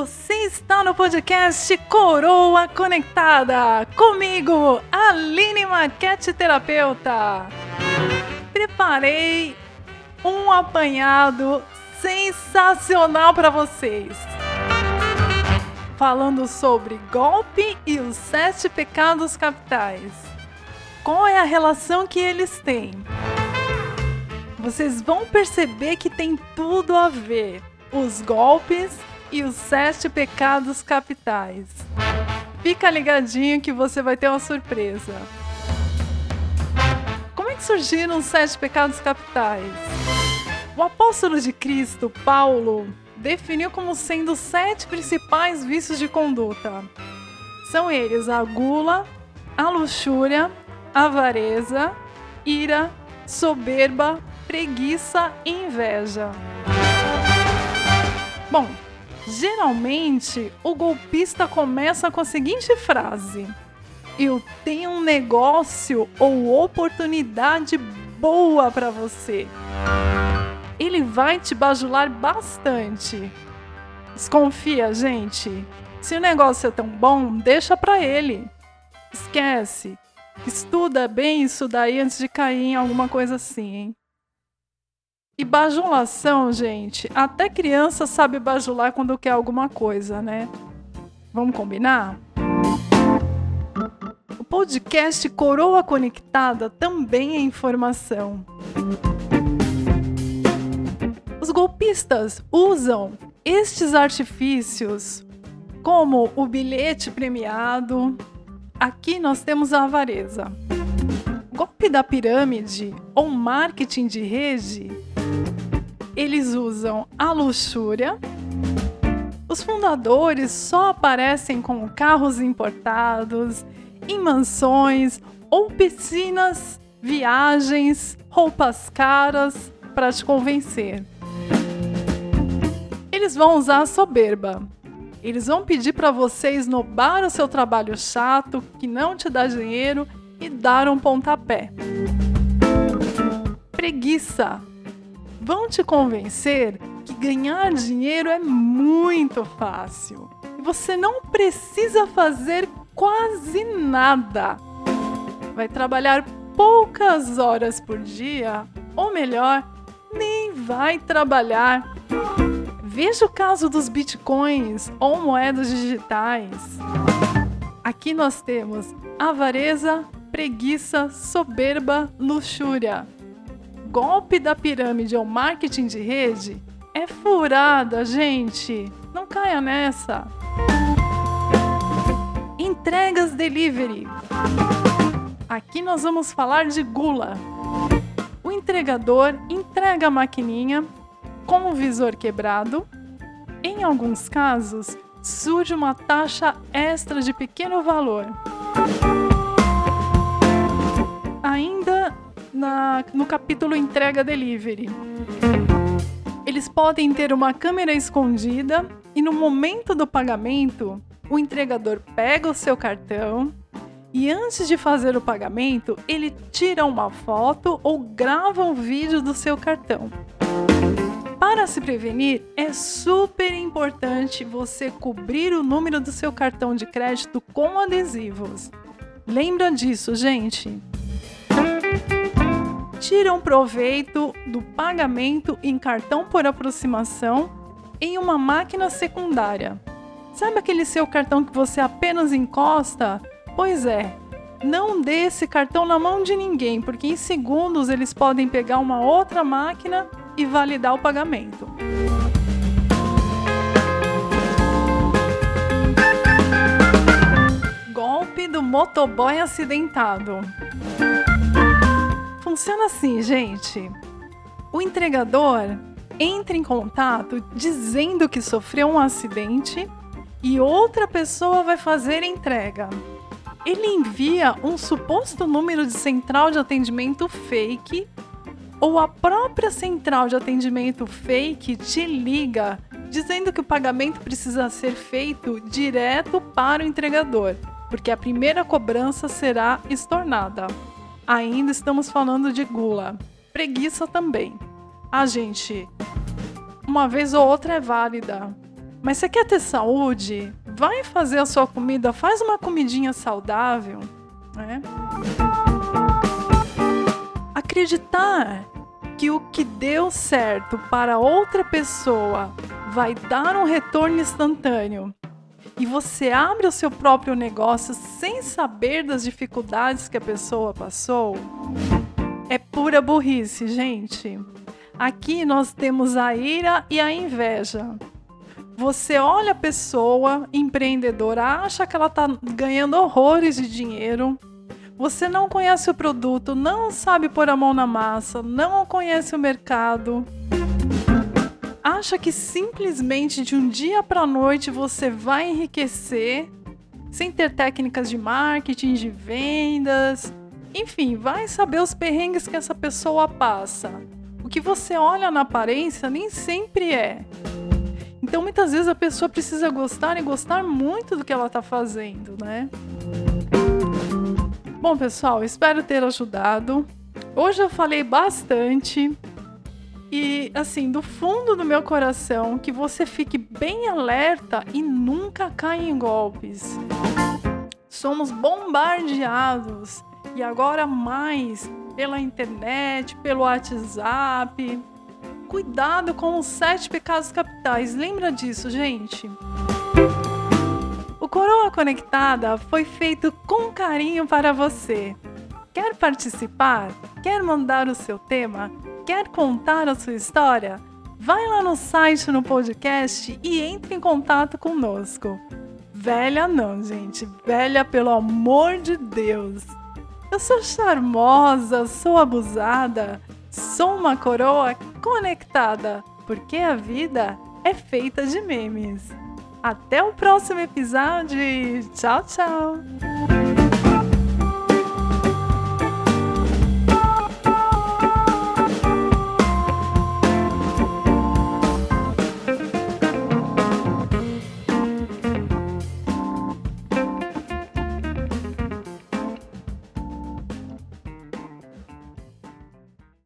Você está no podcast Coroa Conectada, comigo, Aline Maquete Terapeuta. Preparei um apanhado sensacional para vocês. Falando sobre golpe e os sete pecados capitais. Qual é a relação que eles têm? Vocês vão perceber que tem tudo a ver. Os golpes e os sete pecados capitais. Fica ligadinho que você vai ter uma surpresa. Como é que surgiram os sete pecados capitais? O apóstolo de Cristo, Paulo, definiu como sendo sete principais vícios de conduta. São eles a gula, a luxúria, a avareza, ira, soberba, preguiça e inveja. Bom, geralmente o golpista começa com a seguinte frase: Eu tenho um negócio ou oportunidade boa para você. Ele vai te bajular bastante. Desconfia, gente. Se o negócio é tão bom, deixa para ele. Esquece. Estuda bem isso daí antes de cair em alguma coisa assim, hein? E bajulação, gente, até criança sabe bajular quando quer alguma coisa, né? Vamos combinar? O podcast Coroa Conectada também é informação. Os golpistas usam estes artifícios como o bilhete premiado. Aqui nós temos a avareza. O golpe da pirâmide ou marketing de rede eles usam a luxúria. Os fundadores só aparecem com carros importados, em mansões ou piscinas, viagens, roupas caras para te convencer. Eles vão usar a soberba. Eles vão pedir para você esnobar o seu trabalho chato, que não te dá dinheiro, e dar um pontapé. Preguiça vão te convencer que ganhar dinheiro é muito fácil. Você não precisa fazer quase nada. Vai trabalhar poucas horas por dia, ou melhor, nem vai trabalhar. Veja o caso dos bitcoins ou moedas digitais. Aqui nós temos avareza, preguiça, soberba, luxúria golpe da pirâmide ou marketing de rede é furada, gente. Não caia nessa. Entregas delivery. Aqui nós vamos falar de gula. O entregador entrega a maquininha com o visor quebrado. Em alguns casos, surge uma taxa extra de pequeno valor. Na, no capítulo entrega delivery. Eles podem ter uma câmera escondida e no momento do pagamento, o entregador pega o seu cartão e antes de fazer o pagamento, ele tira uma foto ou grava um vídeo do seu cartão. Para se prevenir, é super importante você cobrir o número do seu cartão de crédito com adesivos. Lembra disso, gente? Tiram proveito do pagamento em cartão por aproximação em uma máquina secundária. Sabe aquele seu cartão que você apenas encosta? Pois é, não dê esse cartão na mão de ninguém, porque em segundos eles podem pegar uma outra máquina e validar o pagamento. Golpe do motoboy acidentado. Funciona assim, gente. O entregador entra em contato dizendo que sofreu um acidente e outra pessoa vai fazer a entrega. Ele envia um suposto número de central de atendimento fake ou a própria central de atendimento fake te liga dizendo que o pagamento precisa ser feito direto para o entregador, porque a primeira cobrança será estornada ainda estamos falando de gula. Preguiça também. A gente, uma vez ou outra é válida. Mas você quer ter saúde? Vai fazer a sua comida, faz uma comidinha saudável, né? Acreditar que o que deu certo para outra pessoa vai dar um retorno instantâneo e você abre o seu próprio negócio sem saber das dificuldades que a pessoa passou, é pura burrice, gente. Aqui nós temos a ira e a inveja. Você olha a pessoa empreendedora, acha que ela está ganhando horrores de dinheiro. Você não conhece o produto, não sabe pôr a mão na massa, não conhece o mercado. Acha que simplesmente de um dia para noite você vai enriquecer sem ter técnicas de marketing, de vendas, enfim, vai saber os perrengues que essa pessoa passa. O que você olha na aparência nem sempre é. Então, muitas vezes a pessoa precisa gostar e gostar muito do que ela está fazendo, né? Bom, pessoal, espero ter ajudado. Hoje eu falei bastante e, assim, do fundo do meu coração, que você fique bem alerta e nunca caia em golpes. Somos bombardeados e agora mais pela internet, pelo WhatsApp. Cuidado com os sete pecados capitais. Lembra disso, gente? O Coroa Conectada foi feito com carinho para você. Quer participar? Quer mandar o seu tema? Quer contar a sua história? Vai lá no site, no podcast e entre em contato conosco. Velha não, gente. Velha pelo amor de Deus. Eu sou charmosa, sou abusada, sou uma coroa conectada, porque a vida é feita de memes. Até o próximo episódio. Tchau, tchau.